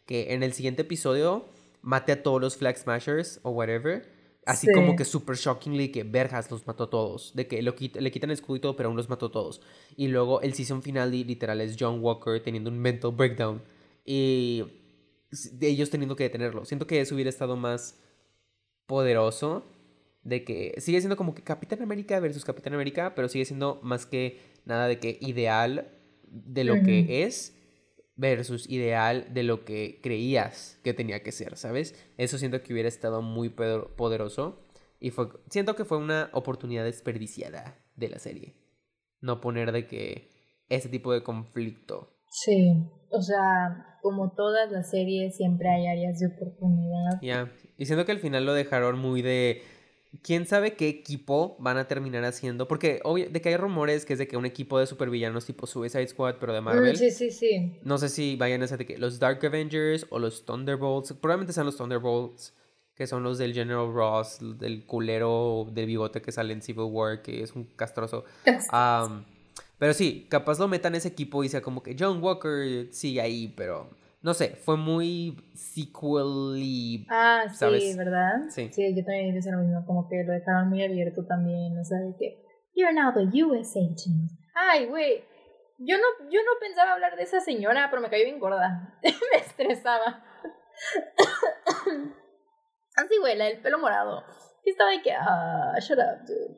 que en el siguiente episodio mate a todos los Flag Smashers o whatever Así como que super shockingly que Verjas los mató a todos. De que lo le quitan el escudo y todo, pero aún los mató a todos. Y luego el season final literal es John Walker teniendo un mental breakdown. Y de ellos teniendo que detenerlo. Siento que eso hubiera estado más poderoso. De que sigue siendo como que Capitán América versus Capitán América, pero sigue siendo más que nada de que ideal de lo que es versus ideal de lo que creías que tenía que ser, ¿sabes? Eso siento que hubiera estado muy poderoso y fue, siento que fue una oportunidad desperdiciada de la serie. No poner de que ese tipo de conflicto. Sí, o sea, como todas las series siempre hay áreas de oportunidad. Ya, y siento que al final lo dejaron muy de quién sabe qué equipo van a terminar haciendo. Porque obvio, de que hay rumores que es de que un equipo de supervillanos tipo Suicide Squad, pero de Marvel. sí, sí, sí. No sé si vayan a ser de que los Dark Avengers o los Thunderbolts. Probablemente sean los Thunderbolts, que son los del General Ross, del culero del bigote que sale en Civil War, que es un castroso. pero sí, capaz lo metan ese equipo y sea como que John Walker sigue ahí, pero no sé, fue muy sequel Ah, sí, ¿verdad? Sí. Sí, yo también hice lo mismo, como que lo dejaron muy abierto también, o sea, de que You're now the US agent. Ay, güey. Yo no, yo no pensaba hablar de esa señora, pero me cayó bien gorda. me estresaba. Así, güey, la del pelo morado. Y estaba de que, ah, shut up, dude.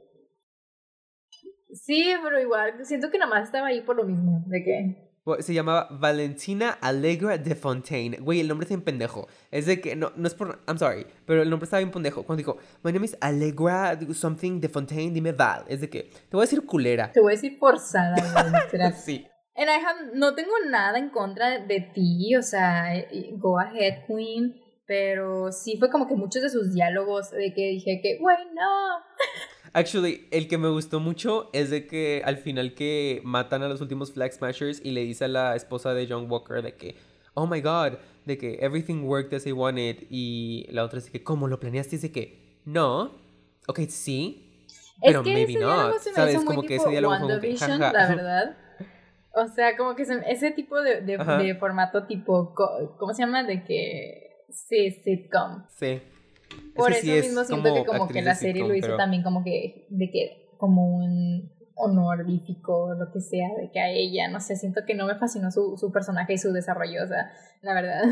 Sí, pero igual, siento que nada más estaba ahí por lo mismo, de que... Se llamaba Valentina Allegra de Fontaine. Güey, el nombre está bien pendejo. Es de que, no, no es por, I'm sorry, pero el nombre estaba bien pendejo. Cuando dijo, my name is Allegra something de Fontaine, dime Val. Es de que, te voy a decir culera. Te voy a decir forzada, güey. sí. And I have, no tengo nada en contra de ti, o sea, go ahead, queen. Pero sí fue como que muchos de sus diálogos de que dije que, güey, no. Actually, el que me gustó mucho es de que al final que matan a los últimos Flag Smashers y le dice a la esposa de John Walker de que, oh my god, de que everything worked as I wanted. Y la otra dice que, ¿cómo lo planeaste? Dice que, no, ok, sí, pero maybe not. ¿Sabes? Como que ese diálogo fue como la verdad. O sea, como que ese tipo de, de, de formato tipo, ¿cómo se llama? De que Sí, sitcom. Sí. Por eso mismo siento que como que la serie lo hizo también como que, de que, como un honorífico o lo que sea, de que a ella, no sé, siento que no me fascinó su, su personaje y su desarrollo, o sea, la verdad.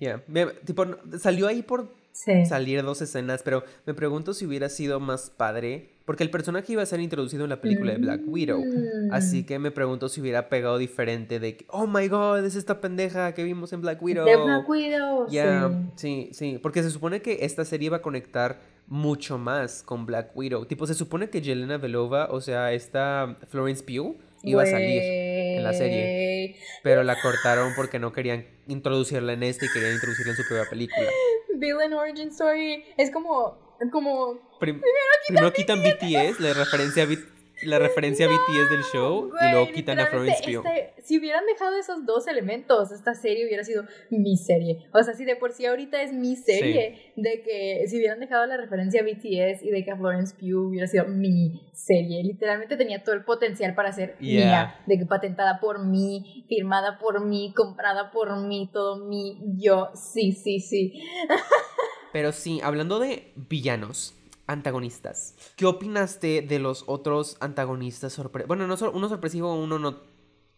Ya, tipo, salió ahí por salir dos escenas, pero me pregunto si hubiera sido más padre porque el personaje iba a ser introducido en la película de Black Widow. Así mm. que me pregunto si hubiera pegado diferente de que, oh my god, es esta pendeja que vimos en Black Widow. De Black Widow. Ya, sí. sí, Porque se supone que esta serie iba a conectar mucho más con Black Widow. Tipo, se supone que Jelena Belova, o sea, esta Florence Pugh, iba a salir en la serie. Pero la cortaron porque no querían introducirla en esta y querían introducirla en su propia película. Villain Origin Story es como como... primero quitan, BTS, la referencia a, la referencia BTS del show, y luego quitan a Florence Pugh. Este, si hubieran dejado esos dos elementos, esta serie hubiera sido mi serie. O sea, si de por sí ahorita es mi serie, de que si hubieran dejado la referencia a BTS y de que a Florence Pugh hubiera sido mi serie. Literalmente tenía todo el potencial para ser mía, de que patentada por mí, firmada por mí, comprada por mí, todo mi yo. Sí, sí, sí. Pero sí, hablando de villanos, antagonistas, ¿qué opinaste de los otros antagonistas sorpresivos? Bueno, no, uno sorpresivo, uno no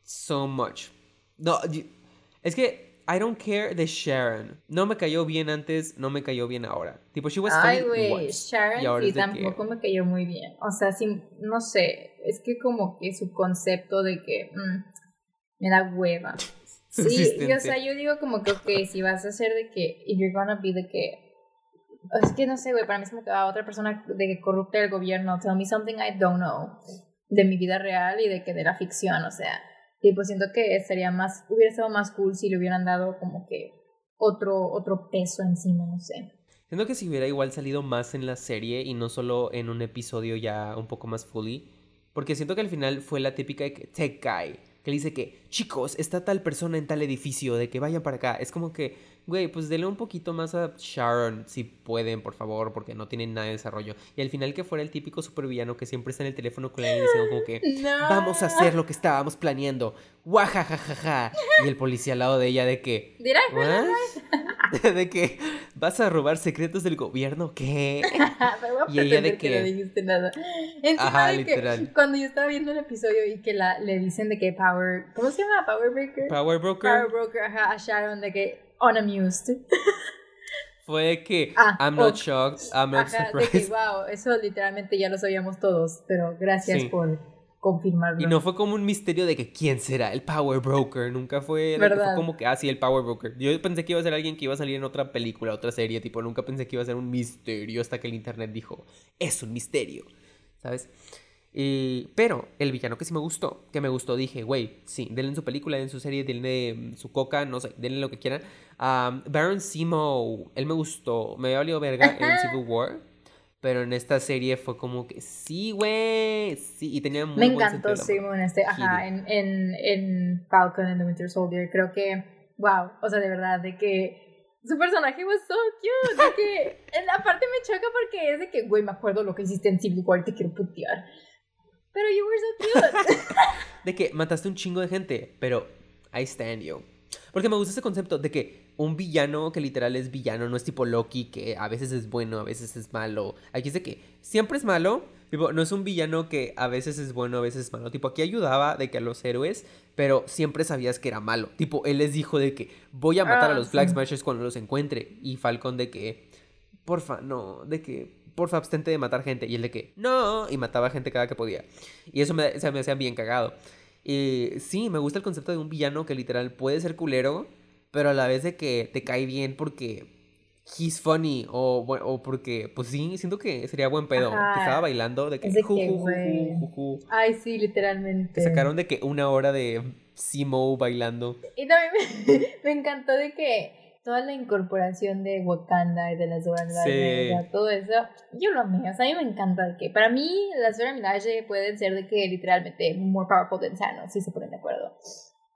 so much. No, es que I don't care de Sharon. No me cayó bien antes, no me cayó bien ahora. Tipo, she was Ay, güey, Sharon sí tampoco me cayó muy bien. O sea, sí, no sé, es que como que su concepto de que mm, me da hueva. Sí, o sea, yo digo como que, ok, si vas a hacer de que, if you're gonna be de que es que no sé, güey, para mí se me quedaba otra persona de que corrupte el gobierno. Tell me something I don't know. De mi vida real y de que de la ficción, o sea. Tipo, siento que sería más, hubiera sido más cool si le hubieran dado como que otro, otro peso encima, no sé. Siento que si hubiera igual salido más en la serie y no solo en un episodio ya un poco más fully. Porque siento que al final fue la típica tech guy. Que le dice que, chicos, está tal persona en tal edificio, de que vayan para acá. Es como que güey, pues denle un poquito más a Sharon, si pueden, por favor, porque no tienen nada de desarrollo. Y al final que fuera el típico supervillano que siempre está en el teléfono con la diciendo como que, vamos a hacer lo que estábamos planeando. Guajajajaja. Y el policía al lado de ella de que, de que, ¿vas a robar secretos del gobierno? ¿Qué? y ella de que... no dijiste nada. Ajá, literal. cuando yo estaba viendo el episodio y que la, le dicen de que Power... ¿Cómo se llama? Power Broker. Power Broker. Power Broker, ajá, a Sharon de que unamused. Fue que ah, I'm not shocked, I'm not surprised. De que, wow, eso literalmente ya lo sabíamos todos, pero gracias por confirmarlo. Y no fue como un misterio de que quién será el Power Broker, nunca fue, fue como que, ah, sí, el Power Broker. Yo pensé que iba a ser alguien que iba a salir en otra película, otra serie, tipo, nunca pensé que iba a ser un misterio hasta que el internet dijo, es un misterio, ¿sabes? Pero el villano que sí me gustó, que me gustó, dije, güey, sí, denle en su película, en su serie, denle mm, su coca, no sé, denle lo que quieran. Baron Simo, él me gustó, me había valido verga en Civil War, pero en esta serie fue como que sí, güey, sí, y tenía muy Me encantó Simo en este, ajá, en, en, en Falcon and the Winter Soldier, creo que, wow, o sea, de verdad, de que su personaje was so cute. De que, aparte me choca porque es de que, güey, me acuerdo lo que hiciste en Civil War, te quiero putear. Pero you were so cute. de que mataste un chingo de gente, pero I stand you. Porque me gusta ese concepto de que un villano que literal es villano, no es tipo Loki, que a veces es bueno, a veces es malo. Aquí es de que siempre es malo, tipo, no es un villano que a veces es bueno, a veces es malo. Tipo, aquí ayudaba de que a los héroes, pero siempre sabías que era malo. Tipo, él les dijo de que voy a matar a Ah, los. Flag Smashers cuando los encuentre. Y Falcon de que, porfa, no, de que, porfa, abstente de matar gente. Y él de que, no, y mataba gente cada que podía. Y eso me, se me hacía bien cagado. Y sí, me gusta el concepto de un villano que literal puede ser culero, pero a la vez de que te cae bien porque he's funny o, o porque, pues sí, siento que sería buen pedo. Ajá. Que estaba bailando de que, de que, ju. Ay, sí, literalmente. Que sacaron de que una hora de Simo bailando. Y también me, me encantó de que toda la incorporación de Wakanda y de las Dora Milaje, Sí. todo eso, yo lo amé, o sea, a mí me encanta de que, para mí, las Dora Milaje pueden ser de que literalmente more powerful than Thanos, si se ponen de acuerdo.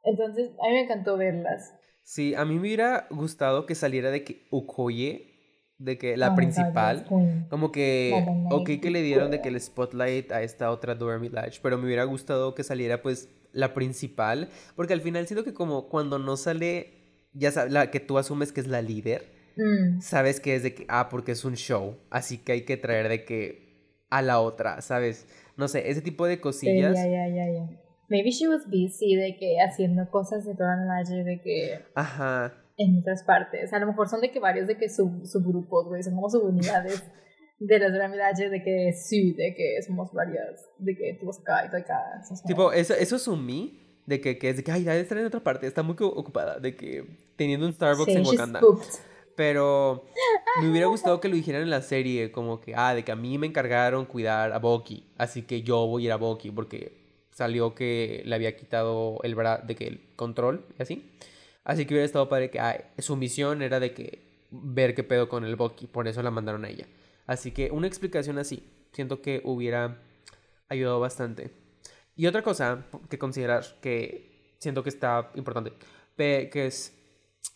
Entonces, a mí me encantó verlas. Sí, a mí me hubiera gustado que saliera de que Okoye, de que la Oh God, principal. Como que, ok que le dieron de que el spotlight a esta otra Dora Milaje, pero me hubiera gustado que saliera pues la principal, porque al final siento que como cuando no sale, ya sabes, la que tú asumes que es la líder, Mm, sabes que es de que, ah, porque es un show, así que hay que traer de que a la otra, ¿sabes? No sé, ese tipo de cosillas. ya, ya, ya, ya. Maybe she was busy de que haciendo cosas de Dora Milaje de que Ajá. en otras partes. A lo mejor son de que varios de que sub, subgrupos, güey, son como subunidades de las pirámides de que sí, de que somos varias, de que tú vas acá y tú acá. Tipo, eso, eso asumí de que, que es de que, ay, debe estar en otra parte, está muy ocupada, de que teniendo un Starbucks Sí, en Wakanda. Pero me hubiera gustado que lo dijeran en la serie, como que, ah, de que a mí me encargaron cuidar a Bucky, así que yo voy a ir a Bucky porque salió que le había quitado el bra de que el control y así. Así que hubiera estado padre que ah, su misión era de que ver qué pedo con el Bucky, por eso la mandaron a ella. Así que una explicación así, siento que hubiera ayudado bastante. Y otra cosa que considerar que siento que está importante, que es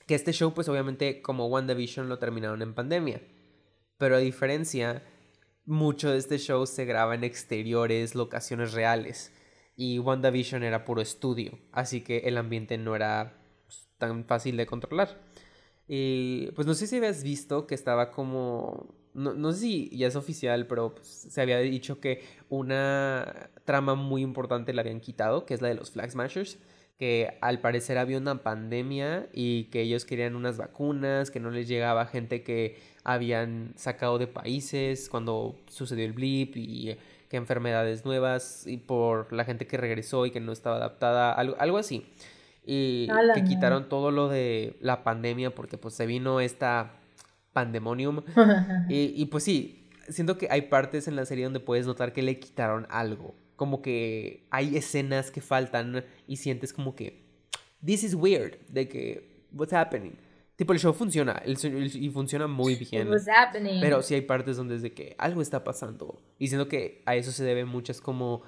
que este show, pues obviamente como WandaVision lo terminaron en pandemia. Pero a diferencia, mucho de este show se graba en exteriores, locaciones reales. Y WandaVision era puro estudio, así que el ambiente no era pues, tan fácil de controlar. Y pues no sé si habías visto que estaba como... No, no sé si ya es oficial, pero pues, se había dicho que una trama muy importante la habían quitado, que es la de los Flag Smashers que al parecer había una pandemia y que ellos querían unas vacunas, que no les llegaba gente que habían sacado de países cuando sucedió el blip y que enfermedades nuevas y por la gente que regresó y que no estaba adaptada, algo, algo así. Y que quitaron todo lo de la pandemia porque pues se vino esta pandemonium y, y pues sí, siento que hay partes en la serie donde puedes notar que le quitaron algo. Como que hay escenas que faltan y sientes como que, this is weird, de que, what's happening. Tipo, el show funciona el, el- y funciona muy It bien. was happening. Pero sí hay partes donde es de que algo está pasando. Y siento que a eso se deben muchas como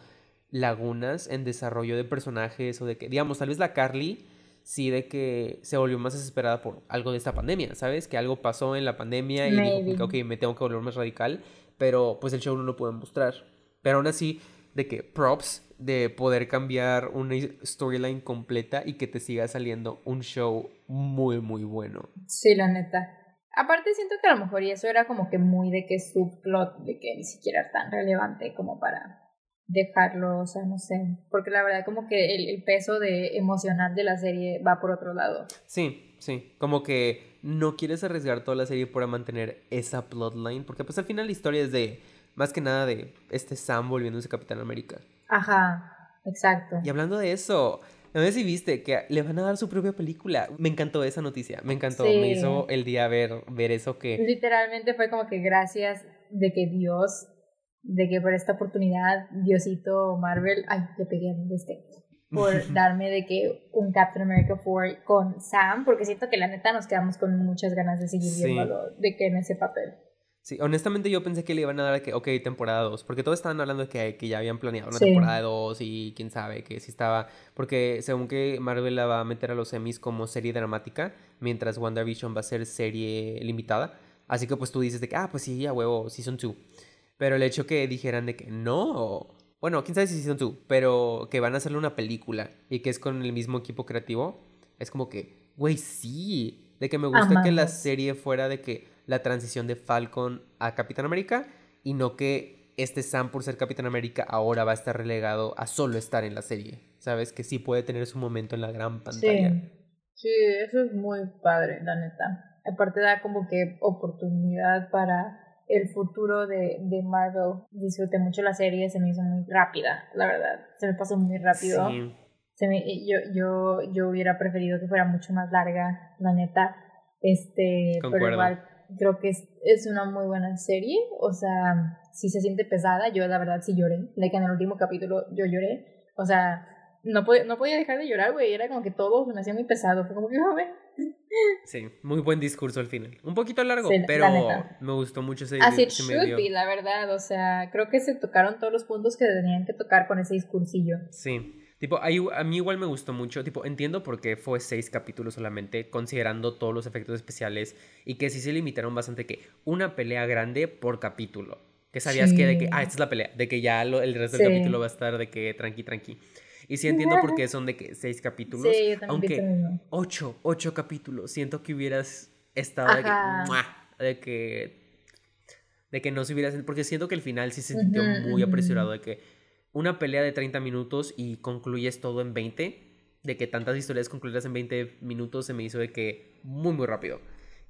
lagunas en desarrollo de personajes o de que, digamos, tal vez la Carly sí de que se volvió más desesperada por algo de esta pandemia, ¿sabes? Que algo pasó en la pandemia y dijo Maybe. que, ok, me tengo que volver más radical, pero pues el show no lo puede mostrar. Pero aún así, de que props de poder cambiar una storyline completa y que te siga saliendo un show muy, muy bueno. Sí, la neta. Aparte siento que a lo mejor y eso era como que muy de que subplot, de que ni siquiera era tan relevante como para dejarlo, o sea, no sé. Porque la verdad como que el, el peso de emocional de la serie va por otro lado. Sí, sí. Como que no quieres arriesgar toda la serie para mantener esa plotline. Porque pues al final la historia es de, más que nada de este Sam volviéndose Capitán América. Ajá, exacto. Y hablando de eso, no sé si viste que le van a dar su propia película. Me encantó esa noticia, me encantó. Sí. Me hizo el día ver, ver eso que... Literalmente fue como que gracias de que Dios, de que por esta oportunidad, Diosito Marvel, ay, le pegué en este, por darme de que un Captain America 4 con Sam, porque siento que la neta nos quedamos con muchas ganas de seguir Sí. viéndolo, de que en ese papel. Sí, honestamente yo pensé que le iban a dar que, ok, temporada 2, porque todos estaban hablando de que, que ya habían planeado una Sí. temporada 2 y quién sabe, que si estaba, porque según que Marvel la va a meter a los semis como serie dramática, mientras WandaVision va a ser serie limitada, así que pues tú dices de que, ah, pues sí, a huevo, Season 2, pero el hecho que dijeran de que no, bueno, quién sabe si Season 2, pero que van a hacerle una película y que es con el mismo equipo creativo, es como que, güey, sí, De que me gusta que la serie fuera de que la transición de Falcon a Capitán América y no que este Sam por ser Capitán América ahora va a estar relegado a solo estar en la serie. ¿Sabes? Que sí puede tener su momento en la gran pantalla. Sí, sí, eso es muy padre, la neta. Aparte da como que oportunidad para el futuro de, de Marvel. Disfruté mucho la serie, se me hizo muy rápida, la verdad. Se me pasó muy rápido. Sí. Se me- yo, yo, yo hubiera preferido que fuera mucho más larga, la neta. Este, pero igual creo que es, es una muy buena serie. O sea, sí se siente pesada. Yo la verdad sí lloré. Like en el último capítulo yo lloré. O sea, no, podía no podía dejar de llorar, güey. Era como que todo se me hacía muy pesado. Fue como que, "Ah, güey". Sí, muy buen discurso al final. Un poquito largo, Sí, pero me gustó mucho ese As it se me should be, la verdad. O sea, creo que se tocaron todos los puntos que tenían que tocar con ese discursillo. Sí. Tipo, a mí igual me gustó mucho. Tipo, entiendo por qué fue seis capítulos solamente, considerando todos los efectos especiales y que sí se limitaron bastante que una pelea grande por capítulo. Que sabías que de que, ah, esta es la pelea, de que ya lo- el resto Sí. del capítulo va a estar de que tranqui, tranqui. Y sí entiendo por qué son de que seis capítulos. Sí, yo también aunque pienso ocho, ocho capítulos. Siento que hubieras estado de que, de que, de que no se hubieras, porque siento que el final sí se sintió muy apresurado, de que una pelea de 30 minutos y concluyes todo en 20, de que tantas historias concluidas en 20 minutos se me hizo de que muy, muy rápido.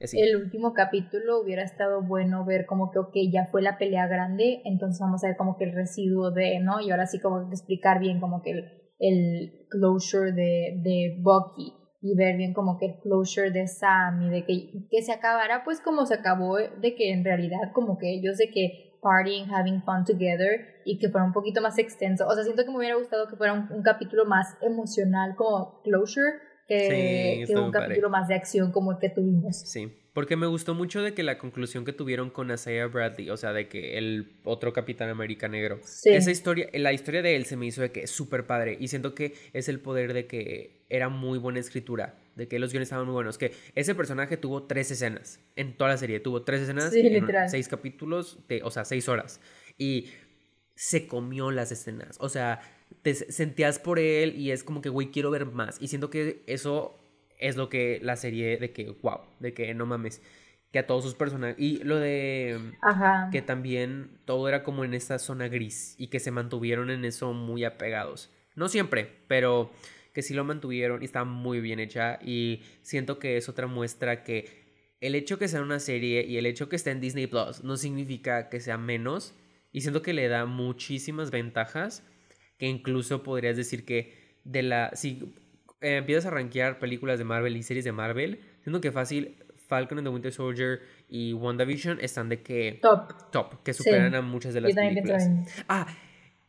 Así. el último capítulo hubiera estado bueno ver como que, ok, ya fue la pelea grande, entonces vamos a ver como que el residuo de, ¿no? Y ahora sí como que explicar bien como que el, closure de, de Bucky y ver bien como que el closure de Sam y de que, que se acabara pues como se acabó, de que en realidad como que ellos de que partying, having fun together y que fuera un poquito más extenso. O sea, siento que me hubiera gustado que fuera un, un capítulo más emocional como closure Sí, que, que un capítulo más de acción como el que tuvimos. Sí, porque me gustó mucho de que la conclusión que tuvieron con Isaiah Bradley, o sea, de que el otro Capitán América negro, Sí. esa historia, la historia de él se me hizo de que es súper padre y siento que es el poder de que era muy buena escritura, de que los guiones estaban muy buenos, que ese personaje tuvo tres escenas en toda la serie, tuvo tres escenas Sí, en literal. seis capítulos, de, o sea, seis horas y se comió las escenas, o sea, te sentías por él y es como que, güey, quiero ver más y siento que eso es lo que la serie de que, wow, de que no mames, que a todos sus personajes, y lo de Ajá. que también todo era como en esta zona gris y que se mantuvieron en eso muy apegados. No siempre, pero que sí lo mantuvieron y está muy bien hecha y siento que es otra muestra que el hecho que sea una serie y el hecho que esté en Disney Plus no significa que sea menos y siento que le da muchísimas ventajas que incluso podrías decir que de la si eh, empiezas a rankear películas de Marvel y series de Marvel, siento que fácil Falcon and the Winter Soldier y WandaVision están de que Top. top, que Sí. superan a muchas de las películas. Ah,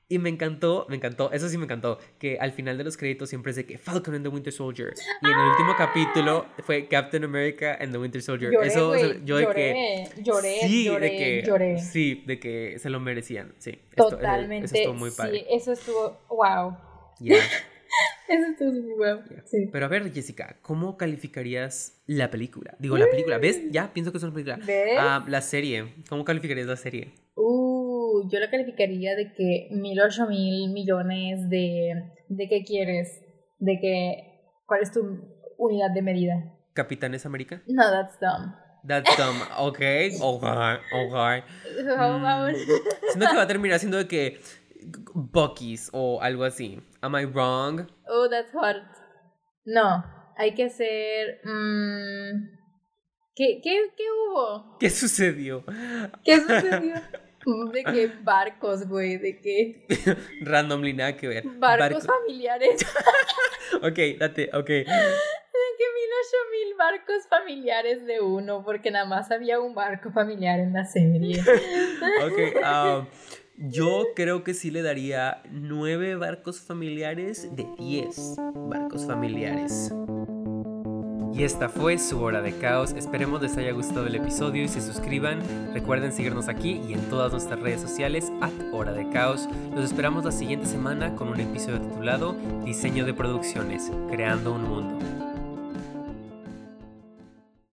y me encantó, me encantó, eso sí me encantó, que al final de los créditos siempre es de que Falcon and the Winter Soldier. Y en el último capítulo fue Captain America and the Winter Soldier. Lloré, eso, yo de que... lloré, sí, lloré, de que, lloré. Sí, de que se lo merecían, sí. Esto- eso- Totalmente. Eso estuvo muy padre. Sí, eso estuvo, wow. Ya, Eso estuvo ya. Sí. Pero a ver, Jessica, ¿cómo calificarías la película? Digo, la película, ¿ves? Ya, pienso que es una película. ¿Ves? Ah, la serie, ¿cómo calificarías la serie? Uh, yo la calificaría de que mil ocho mil millones de... ¿De qué quieres? De que... ¿Cuál es tu unidad de medida? ¿Capitanes América? No, that's dumb. That's dumb. Ok, ok, ok. About- Siento que va a terminar siendo de que Bucky's o algo así. Am I wrong? Oh, that's hard. No, hay que hacer... mm, ¿qué, qué, ¿Qué hubo? ¿Qué sucedió? ¿Qué sucedió? De que barcos, güey, de que Randomly, nada que ver. barcos Barco- familiares. Ok, date, ok. De que mil ocho mil barcos familiares de uno, porque nada más había un barco familiar en la serie. Ok, ah, yo creo que sí le daría nueve barcos familiares de 10 barcos familiares. Y esta fue su hora de caos. Esperemos les haya gustado el episodio y se suscriban. Recuerden seguirnos aquí y en todas nuestras redes sociales at hora de caos. Los esperamos la siguiente semana con un episodio titulado Diseño de producciones, creando un mundo.